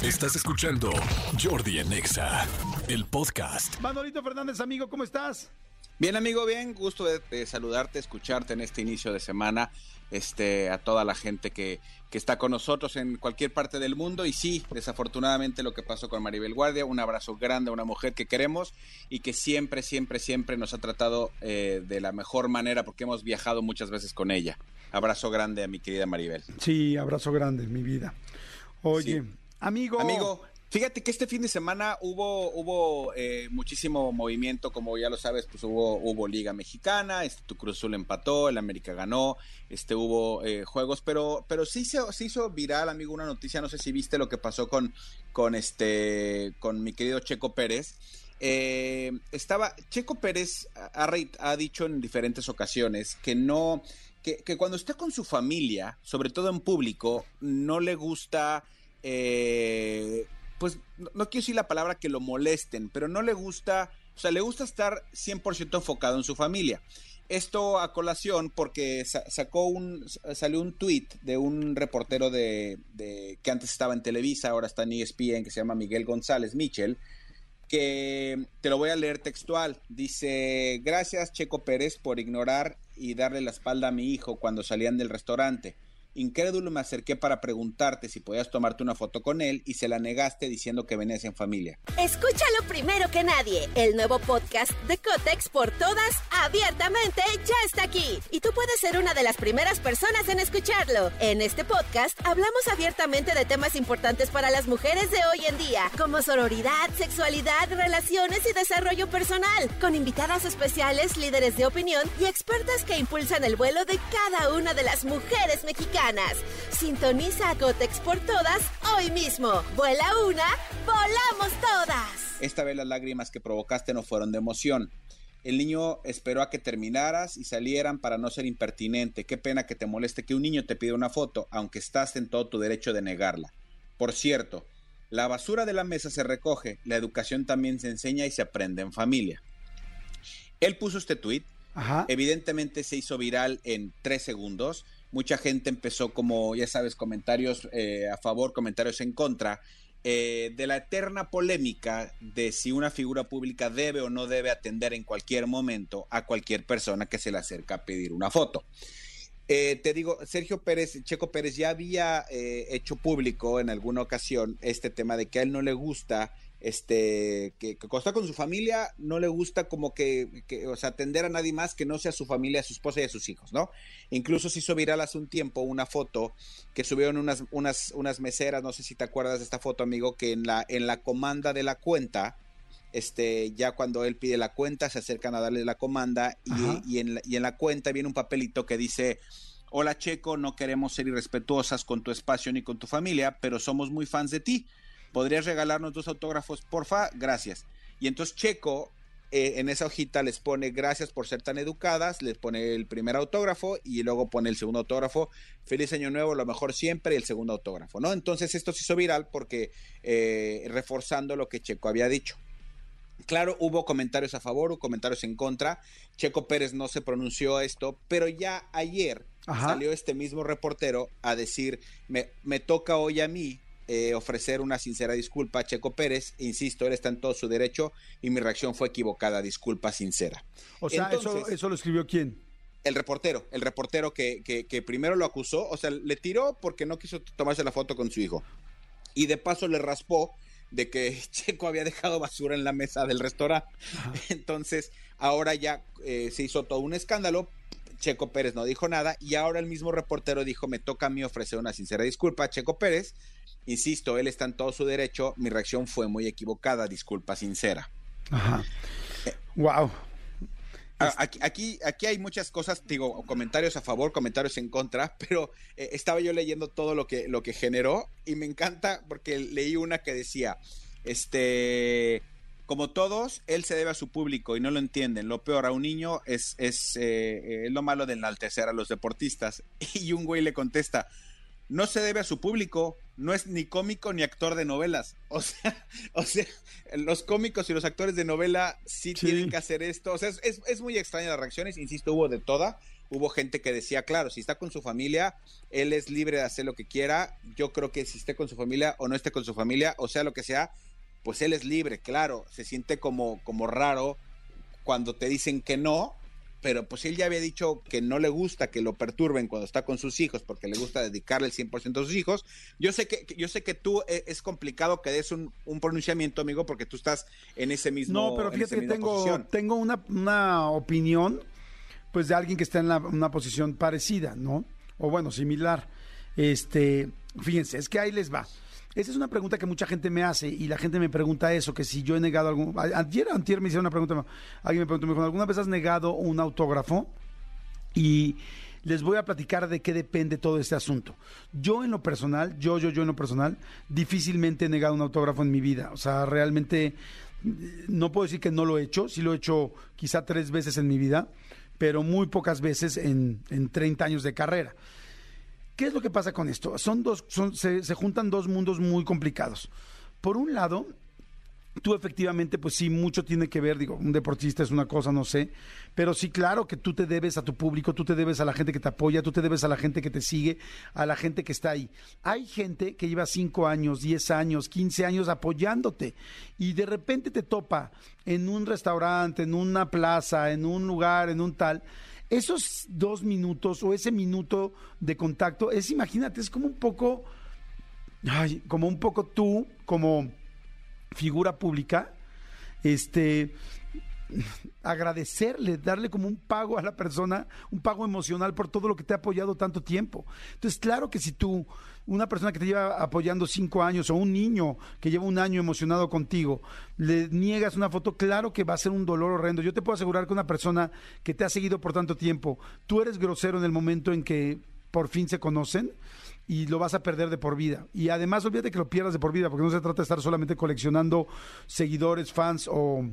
Estás escuchando Jordi Anexa, el podcast. Manolito Fernández, amigo, ¿cómo estás? Bien, amigo, bien, gusto de, de, saludarte, escucharte en este inicio de semana, este, a toda la gente que, que está con nosotros en cualquier parte del mundo. Y sí, desafortunadamente lo que pasó con Maribel Guardia, un abrazo grande a una mujer que queremos y que siempre, siempre, siempre nos ha tratado eh, de la mejor manera porque hemos viajado muchas veces con ella. Abrazo grande a mi querida Maribel. Sí, abrazo grande, mi vida. Oye, Sí. amigo. Amigo, fíjate que este fin de semana hubo, hubo eh, muchísimo movimiento, como ya lo sabes, pues hubo, hubo Liga Mexicana, este, tu Cruz Azul empató, el América ganó, este, hubo eh, juegos, pero, pero sí se, se hizo viral, amigo, una noticia, no sé si viste lo que pasó con, con este, con mi querido Checo Pérez. Eh, estaba, Checo Pérez ha, ha dicho en diferentes ocasiones que no, que, cuando está con su familia, sobre todo en público, no le gusta, eh, pues no, quiero decir la palabra que lo molesten, pero no le gusta, o sea, le gusta estar 100% enfocado en su familia. Esto a colación porque sa- sacó un, salió un tweet de un reportero de, que antes estaba en Televisa, ahora está en ESPN, que se llama Miguel González Michel, que te lo voy a leer textual. Dice, gracias Checo Pérez por ignorar y darle la espalda a mi hijo cuando salían del restaurante. Incrédulo me acerqué para preguntarte si podías tomarte una foto con él y se la negaste diciendo que venías en familia. Escúchalo primero que nadie. El nuevo podcast de Cotex por todas, abiertamente, ya está aquí. Y tú puedes ser una de las primeras personas en escucharlo. En este podcast hablamos abiertamente de temas importantes para las mujeres de hoy en día, como sororidad, sexualidad, relaciones y desarrollo personal, con invitadas especiales, líderes de opinión y expertas que impulsan el vuelo de cada una de las mujeres mexicanas. Sintoniza a Cotex por todas hoy mismo. Vuela una, volamos todas. Esta vez las lágrimas que provocaste no fueron de emoción. El niño esperó a que terminaras y salieran para no ser impertinente. Qué pena que te moleste que un niño te pida una foto, aunque estás en todo tu derecho de negarla. Por cierto, la basura de la mesa se recoge, la educación también se enseña y se aprende en familia. Él puso este tweet, Ajá. evidentemente se hizo viral en tres segundos. Mucha gente empezó como, ya sabes, comentarios eh, a favor, comentarios en contra, eh, de la eterna polémica de si una figura pública debe o no debe atender en cualquier momento a cualquier persona que se le acerca a pedir una foto. Eh, te digo, Sergio Pérez, Checo Pérez ya había hecho público en alguna ocasión este tema de que a él no le gusta, este, que, que cuando está con su familia, no le gusta como que, que, o sea, atender a nadie más que no sea su familia, a su esposa y a sus hijos, ¿no? Incluso se hizo viral hace un tiempo una foto que subieron unas, unas, unas meseras, no sé si te acuerdas de esta foto, amigo, que en la, en la comanda de la cuenta, este, ya cuando él pide la cuenta, se acercan a darle la comanda y, y, en la, y en la cuenta viene un papelito que dice, hola Checo, no queremos ser irrespetuosas con tu espacio ni con tu familia, pero somos muy fans de ti. ¿Podrías regalarnos dos autógrafos, porfa? Gracias. Y entonces Checo eh, en esa hojita les pone gracias por ser tan educadas, les pone el primer autógrafo y luego pone el segundo autógrafo, feliz año nuevo, lo mejor siempre, y el segundo autógrafo, ¿no? Entonces esto se hizo viral porque eh, reforzando lo que Checo había dicho. Claro, hubo comentarios a favor o comentarios en contra. Checo Pérez no se pronunció a esto, pero ya ayer Ajá. salió este mismo reportero a decir, me, me toca hoy a mí eh, ofrecer una sincera disculpa a Checo Pérez. Insisto, él está en todo su derecho y mi reacción fue equivocada, disculpa sincera. O sea, eso, eso lo escribió quién? El reportero, el reportero que, que, que primero lo acusó, o sea, le tiró porque no quiso tomarse la foto con su hijo. Y de paso le raspó de que Checo había dejado basura en la mesa del restaurante. Entonces, ahora ya eh, se hizo todo un escándalo. Checo Pérez no dijo nada y ahora el mismo reportero dijo, me toca a mí ofrecer una sincera disculpa a Checo Pérez. Insisto, él está en todo su derecho, mi reacción fue muy equivocada, disculpa sincera. Ajá. Wow. Ah, aquí, aquí, aquí, hay muchas cosas, digo, comentarios a favor, comentarios en contra, pero eh, estaba yo leyendo todo lo que, lo que generó y me encanta porque leí una que decía, este, como todos, él se debe a su público y no lo entienden. Lo peor a un niño es, es, eh, lo malo de enaltecer a los deportistas. Y un güey le contesta, no se debe a su público, no es ni cómico ni actor de novelas. O sea, o sea los cómicos y los actores de novela sí, tienen que hacer esto. O sea, es, es, muy extraña las reacciones, insisto, hubo de toda. Hubo gente que decía, claro, si está con su familia, él es libre de hacer lo que quiera. Yo creo que si esté con su familia o no esté con su familia, o sea lo que sea, pues él es libre, claro. Se siente como, como raro cuando te dicen que no, pero pues él ya había dicho que no le gusta que lo perturben cuando está con sus hijos porque le gusta dedicarle el 100% a sus hijos. Yo sé que yo sé que tú eh, es complicado que des un, pronunciamiento, amigo, porque tú estás en ese mismo No, pero fíjate que tengo, tengo una, una, opinión pues de alguien que está en una posición parecida, ¿no? O bueno, similar. Este, fíjense, es que ahí les va. Esa es una pregunta que mucha gente me hace y la gente me pregunta eso, que si yo he negado algún... Ayer, antier me hicieron una pregunta, alguien me preguntó, me dijo, ¿alguna vez has negado un autógrafo? Y les voy a platicar de qué depende todo este asunto. Yo en lo personal, yo, yo, yo en lo personal, difícilmente he negado un autógrafo en mi vida. O sea, realmente no puedo decir que no lo he hecho, sí lo he hecho quizá tres veces en mi vida, pero muy pocas veces en, en 30 años de carrera. ¿Qué es lo que pasa con esto? Son dos, se, se juntan dos mundos muy complicados. Por un lado, tú efectivamente, pues sí, mucho tiene que ver, digo, un deportista es una cosa, no sé, pero sí, claro que tú te debes a tu público, tú te debes a la gente que te apoya, tú te debes a la gente que te sigue, a la gente que está ahí. Hay gente que lleva 5 años, 10 años, 15 años apoyándote y de repente te topa en un restaurante, en una plaza, en un lugar, en un tal esos dos minutos o ese minuto de contacto es, imagínate, es como un poco, ay, como un poco tú, como figura pública, este, agradecerle, darle como un pago a la persona, un pago emocional por todo lo que te ha apoyado tanto tiempo. Entonces, claro que si tú, una persona que te lleva apoyando cinco años o un niño que lleva un año emocionado contigo, le niegas una foto, claro que va a ser un dolor horrendo. Yo te puedo asegurar que una persona que te ha seguido por tanto tiempo, tú eres grosero en el momento en que por fin se conocen y lo vas a perder de por vida. Y además, olvídate que lo pierdas de por vida, porque no se trata de estar solamente coleccionando seguidores, fans o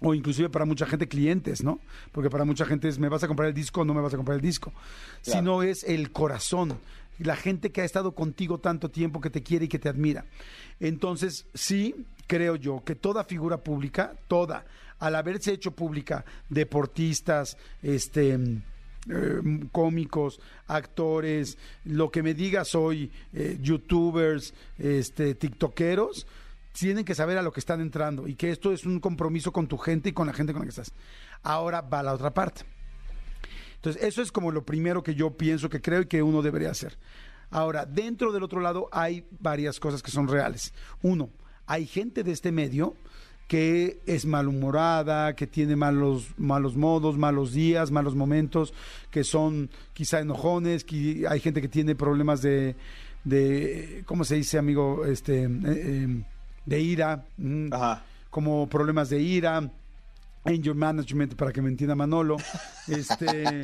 o inclusive para mucha gente clientes, ¿no? Porque para mucha gente es, ¿me vas a comprar el disco o no me vas a comprar el disco? Sino es el corazón, la gente que ha estado contigo tanto tiempo, que te quiere y que te admira. Entonces, sí, creo yo que toda figura pública, toda, al haberse hecho pública, deportistas, este... Eh, cómicos, actores, lo que me digas hoy, eh, youtubers, este, tiktokeros, tienen que saber a lo que están entrando y que esto es un compromiso con tu gente y con la gente con la que estás. Ahora va la otra parte. Entonces, eso es como lo primero que yo pienso que creo y que uno debería hacer. Ahora, dentro del otro lado hay varias cosas que son reales. Uno, hay gente de este medio que es malhumorada, que tiene malos, malos modos, malos días, malos momentos, que son quizá enojones, que hay gente que tiene problemas de, de ¿cómo se dice, amigo? Este, eh, eh, de ira, mm, como problemas de ira, anger management, para que me entienda Manolo, este,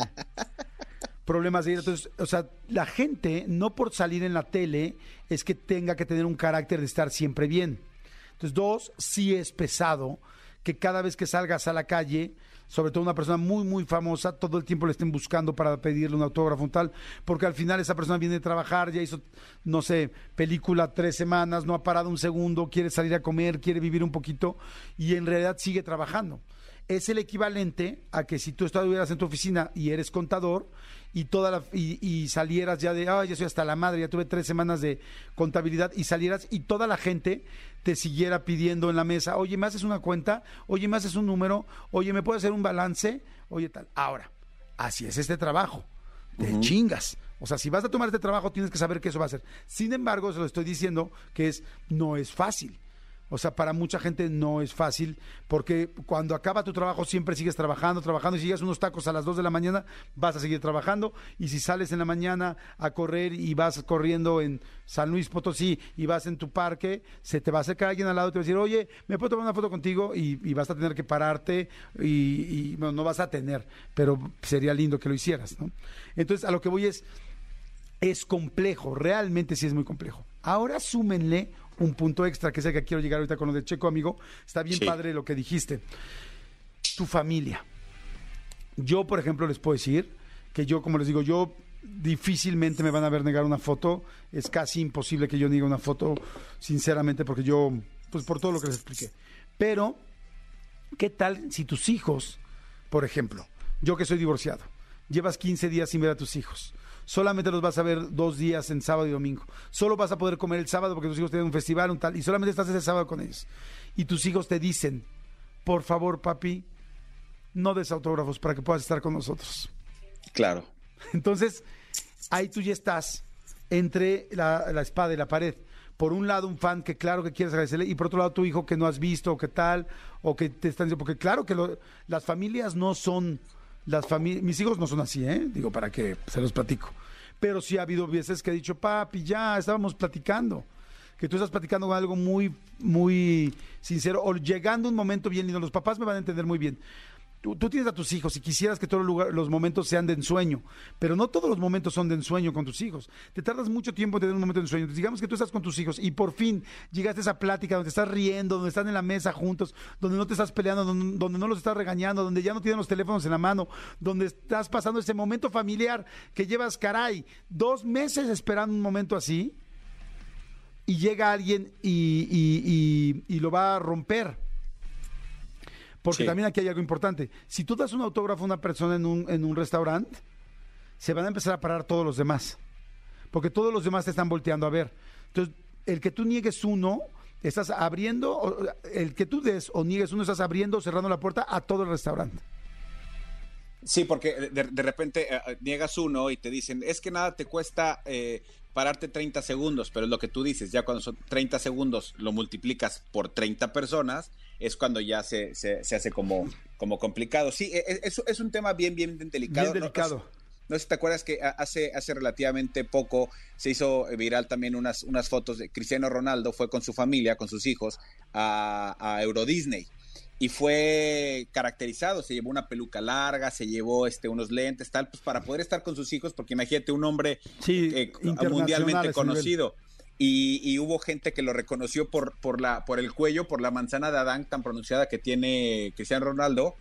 problemas de ira. Entonces, o sea, la gente, no por salir en la tele, es que tenga que tener un carácter de estar siempre bien. Entonces, dos, sí es pesado que cada vez que salgas a la calle sobre todo una persona muy, muy famosa, todo el tiempo le estén buscando para pedirle un autógrafo tal, porque al final esa persona viene a trabajar, ya hizo, no sé, película tres semanas, no ha parado un segundo, quiere salir a comer, quiere vivir un poquito y en realidad sigue trabajando. Es el equivalente a que si tú estuvieras en tu oficina y eres contador y toda la, y, salieras ya de, ay, ya soy hasta la madre, ya tuve tres semanas de contabilidad y salieras y toda la gente te siguiera pidiendo en la mesa, oye, ¿me haces una cuenta? Oye, ¿me haces un número? Oye, ¿me puedes hacer un balance? Oye, tal. Ahora, así es este trabajo. Te chingas. O sea, si vas a tomar este trabajo, tienes que saber que eso va a ser. Sin embargo, se lo estoy diciendo que es, no es fácil. O sea, para mucha gente no es fácil porque cuando acaba tu trabajo siempre sigues trabajando, trabajando y si llegas unos tacos a las 2 de la mañana vas a seguir trabajando y si sales en la mañana a correr y vas corriendo en San Luis Potosí y vas en tu parque, se te va a acercar alguien al lado y te va a decir, oye, ¿me puedo tomar una foto contigo? Y, vas a tener que pararte y, y, bueno, no vas a tener, pero sería lindo que lo hicieras, ¿no? Entonces, a lo que voy es, es complejo, realmente sí es muy complejo. Ahora súmenle un punto extra, que es el que quiero llegar ahorita con lo de Checo, amigo. Está bien Sí. padre lo que dijiste. Tu familia. Yo, por ejemplo, les puedo decir que yo, como les digo, yo difícilmente me van a ver negar una foto. Es casi imposible que yo niegue una foto, sinceramente, porque yo, pues por todo lo que les expliqué. Pero, ¿qué tal si tus hijos, por ejemplo, yo que soy divorciado, llevas 15 días sin ver a tus hijos? Solamente los vas a ver dos días en sábado y domingo. Solo vas a poder comer el sábado porque tus hijos tienen un festival, un tal, y solamente estás ese sábado con ellos. Y tus hijos te dicen, por favor, papi, no des autógrafos para que puedas estar con nosotros. Claro. Entonces, ahí tú ya estás entre la, la espada y la pared. Por un lado, un fan que claro que quieres agradecerle, y por otro lado, tu hijo que no has visto, o que tal, o que te están diciendo, porque claro que lo- las familias no son, las familias, mis hijos no son así, ¿eh? Digo, para que se los platico. Pero sí ha habido veces que he dicho, papi, ya estábamos platicando. Que tú estás platicando con algo muy, muy sincero, o llegando un momento bien lindo. Los papás me van a entender muy bien tú, tienes a tus hijos y quisieras que todos los, los momentos sean de ensueño, pero no todos los momentos son de ensueño con tus hijos. Te tardas mucho tiempo en tener un momento de ensueño. Digamos que tú estás con tus hijos y por fin llegaste a esa plática donde estás riendo, donde están en la mesa juntos, donde no te estás peleando, donde, donde no los estás regañando, donde ya no tienen los teléfonos en la mano, donde estás pasando ese momento familiar que llevas, caray, dos meses esperando un momento así y llega alguien y lo va a romper. Porque Sí. también aquí hay algo importante. Si tú das un autógrafo a una persona en un, en un restaurante, se van a empezar a parar todos los demás. Porque todos los demás te están volteando a ver. Entonces, el que tú niegues uno, estás abriendo, el que tú des o niegues uno, estás abriendo o cerrando la puerta a todo el restaurante. Sí, porque de, de repente eh, eh, niegas uno y te dicen, es que nada te cuesta eh, pararte 30 segundos, pero es lo que tú dices, ya cuando son 30 segundos lo multiplicas por 30 personas, es cuando ya se, se, se hace como, como complicado. Sí, e- e- es, es un tema bien, bien delicado. Bien delicado. No, no sé si te acuerdas que hace, hace relativamente poco se hizo viral también unas, unas fotos de Cristiano Ronaldo, fue con su familia, con sus hijos, a, a Euro Disney. Y fue caracterizado, se llevó una peluca larga, se llevó este, unos lentes, tal, pues para poder estar con sus hijos, porque imagínate un hombre Sí, eh, mundialmente conocido. Y, y hubo gente que lo reconoció por, por, la, por el cuello, por la manzana de Adán tan pronunciada que tiene Cristiano Ronaldo.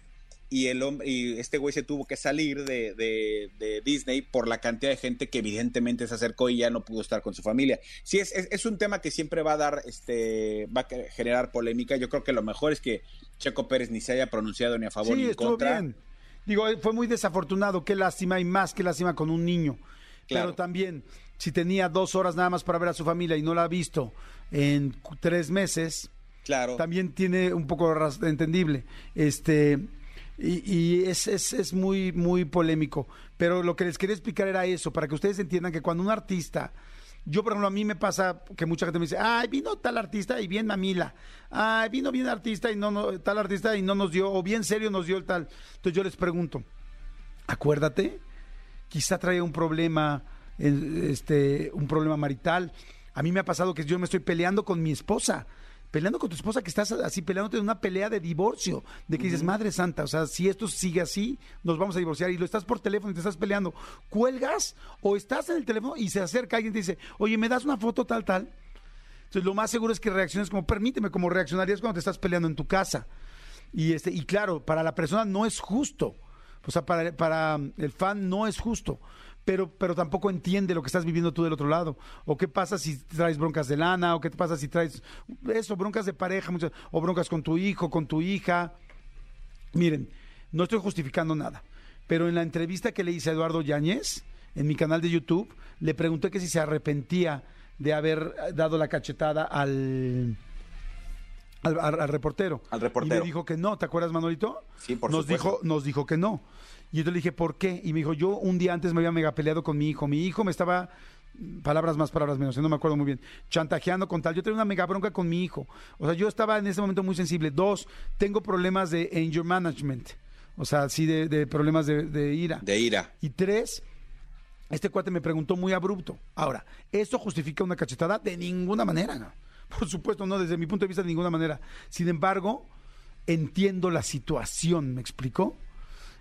Y, el, hom- y este güey se tuvo que salir de, de- de Disney por la cantidad de gente que evidentemente se acercó y ya no pudo estar con su familia. Sí, es, es, es un tema que siempre va a dar, este, va a generar polémica. Yo creo que lo mejor es que Checo Pérez ni se haya pronunciado ni a favor Sí, ni en contra. bien. Digo, fue muy desafortunado. Qué lástima y más que lástima con un niño. Claro. Pero también, si tenía dos horas nada más para ver a su familia y no la ha visto en tres meses, Claro. también tiene un poco entendible. Este. Y, es, es, es muy, muy polémico. Pero lo que les quería explicar era eso, para que ustedes entiendan que cuando un artista, yo por ejemplo, a mí me pasa que mucha gente me dice, ay, vino tal artista y bien mamila, ay, vino bien artista y no, tal artista y no nos dio, o bien serio nos dio el tal. Entonces yo les pregunto, acuérdate, quizá traía un problema, eh, este, un problema marital. A mí me ha pasado que yo me estoy peleando con mi esposa, peleando con tu esposa, que estás así peleándote en una pelea de divorcio, de que dices, Madre Santa, o sea, si esto sigue así, nos vamos a divorciar y lo estás por teléfono y te estás peleando, ¿cuelgas o estás en el teléfono y se acerca alguien y te dice, oye, ¿me das una foto tal, tal? Entonces lo más seguro es que reacciones como, permíteme, como reaccionarías cuando te estás peleando en tu casa. Y, este, y claro, para la persona no es justo. O sea, para, para el fan no es justo. Pero, pero tampoco entiende lo que estás viviendo tú del otro lado. O qué pasa si traes broncas de lana, o qué pasa si traes eso, broncas de pareja, muchas- o broncas con tu hijo, con tu hija. Miren, no estoy justificando nada, pero en la entrevista que le hice a Eduardo Yáñez, en mi canal de YouTube, le pregunté que si se arrepentía de haber dado la cachetada al, al, al- al reportero. Al Y reportero. me dijo que no, ¿te acuerdas, Manolito? Sí, por nos supuesto. dijo, nos dijo que no. Y yo le dije, ¿por qué? Y me dijo, yo un día antes me había mega peleado con mi hijo. Mi hijo me estaba palabras más, palabras menos, no me acuerdo muy bien, chantajeando con tal. Yo tenía una mega bronca con mi hijo. O sea, yo estaba en ese momento muy sensible. Dos, tengo problemas de anger management. O sea, sí, de, problemas de, de, ira. De ira. Y tres, este cuate me preguntó muy abrupto. Ahora, ¿esto justifica una cachetada? De ninguna manera, ¿no? Por supuesto, no, desde mi punto de vista, de ninguna manera. Sin embargo, entiendo la situación, ¿me explicó?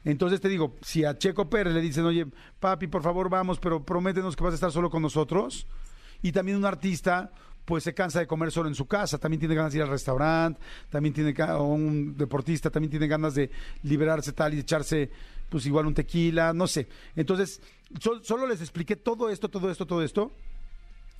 Entonces te digo, si a Checo Pérez le dicen, oye, papi, por favor vamos, pero prométenos que vas a estar solo con nosotros. Y también un artista, pues se cansa de comer solo en su casa, también tiene ganas de ir al restaurante, también tiene, o un deportista también tiene ganas de liberarse tal y echarse, pues igual un tequila, no sé. Entonces, solo les expliqué todo esto, todo esto, todo esto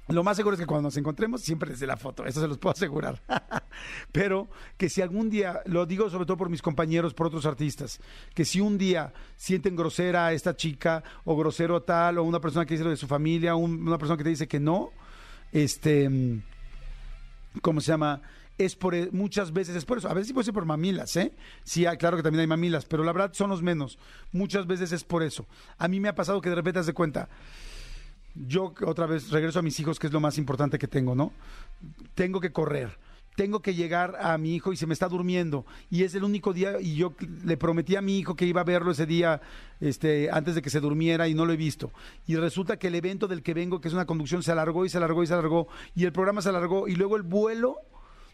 lo más seguro es que cuando nos encontremos, siempre desde la foto, eso se los puedo asegurar. Pero que si algún día, lo digo sobre todo por mis compañeros, por otros artistas, que si un día sienten grosera a esta chica, o grosero tal, o una persona que dice lo de su familia, una persona que te dice que no, este, ¿cómo se llama? es por muchas veces es por eso. A veces sí puede ser por mamilas, ¿eh? Sí, ah, claro que también hay mamilas, pero la verdad son los menos. Muchas veces es por eso. A mí me ha pasado que de repente te de cuenta, yo otra vez regreso a mis hijos, que es lo más importante que tengo, ¿no? Tengo que correr. Tengo que llegar a mi hijo y se me está durmiendo. Y es el único día, y yo le prometí a mi hijo que iba a verlo ese día, este, antes de que se durmiera, y no lo he visto. Y resulta que el evento del que vengo, que es una conducción, se alargó y se alargó y se alargó. Y el programa se alargó. Y luego el vuelo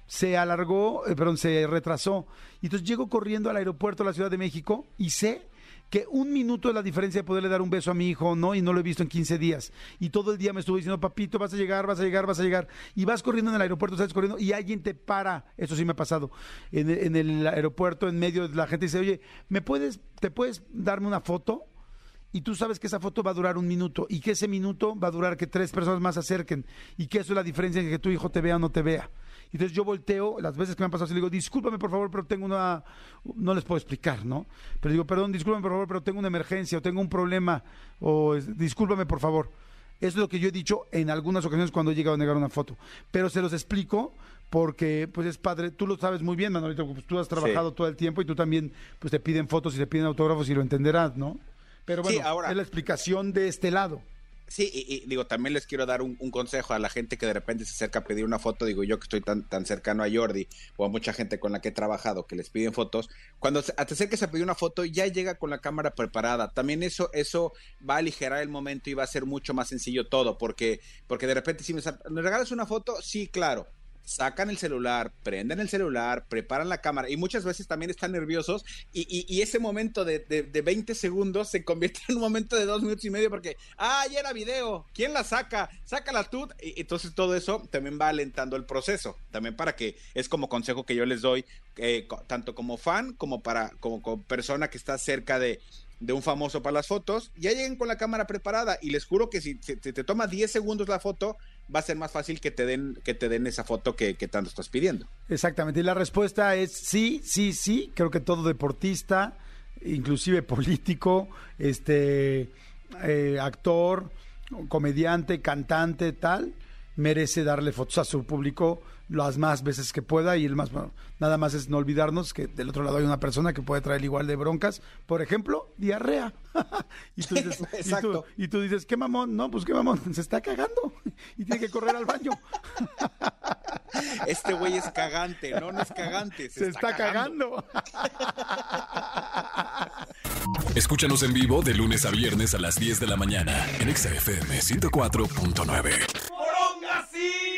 se alargó, eh, perdón, se retrasó. Y entonces llego corriendo al aeropuerto de la Ciudad de México y sé que un minuto es la diferencia de poderle dar un beso a mi hijo, ¿no? Y no lo he visto en 15 días. Y todo el día me estuvo diciendo, papito, vas a llegar, vas a llegar, vas a llegar. Y vas corriendo en el aeropuerto, estás corriendo y alguien te para. Eso sí me ha pasado. En, el aeropuerto, en medio de la gente dice, oye, ¿me puedes, te puedes darme una foto? y tú sabes que esa foto va a durar un minuto y que ese minuto va a durar que tres personas más se acerquen y que eso es la diferencia en que tu hijo te vea o no te vea. Entonces yo volteo, las veces que me han pasado, y le digo, discúlpame por favor, pero tengo una, no les puedo explicar, ¿no? Pero digo, perdón, discúlpame por favor, pero tengo una emergencia o tengo un problema, o discúlpame por favor. Eso es lo que yo he dicho en algunas ocasiones cuando he llegado a negar una foto. Pero se los explico porque pues es padre, tú lo sabes muy bien, Manolito, pues tú has trabajado todo el tiempo y tú también pues te piden fotos y te piden autógrafos y lo entenderás, ¿no? Pero bueno, ahora... es la explicación de este lado. Sí, y, digo, también les quiero dar un, consejo a la gente que de repente se acerca a pedir una foto. Digo, yo que estoy tan, tan cercano a Jordi o a mucha gente con la que he trabajado que les piden fotos. Cuando te acerques a pedir una foto, ya llega con la cámara preparada. También eso, eso va a aligerar el momento y va a ser mucho más sencillo todo. Porque, porque de repente, si me, ¿me regalas una foto, sí, claro sacan el celular, prenden el celular, preparan la cámara y muchas veces también están nerviosos y, ese momento de, de, 20 segundos se convierte en un momento de dos minutos y medio porque, ah, ya era video, ¿quién la saca? Sácala tú. Y, entonces todo eso también va alentando el proceso, también para que es como consejo que yo les doy, eh, tanto como fan como para como, persona que está cerca de, de un famoso para las fotos, ya lleguen con la cámara preparada y les juro que si, te toma 10 segundos la foto, va a ser más fácil que te den, que te den esa foto que, tanto estás pidiendo. Exactamente, y la respuesta es sí, sí, sí, creo que todo deportista, inclusive político, este eh, actor, comediante, cantante, tal, merece darle fotos a su público las más veces que pueda y el más nada más es no olvidarnos que del otro lado hay una persona que puede traer igual de broncas, por ejemplo, diarrea. y, tú dices, y, tú, dices, ¿qué mamón? No, pues qué mamón, se está cagando y tiene que correr al baño. este güey es cagante, no, no es cagante, se, está, cagando. Escúchanos en vivo de lunes a viernes a las 10 de la mañana en XFM 104.9. Merci